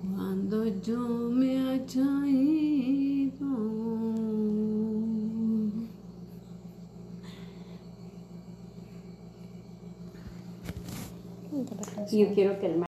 cuando yo me haya ido. Yo quiero que el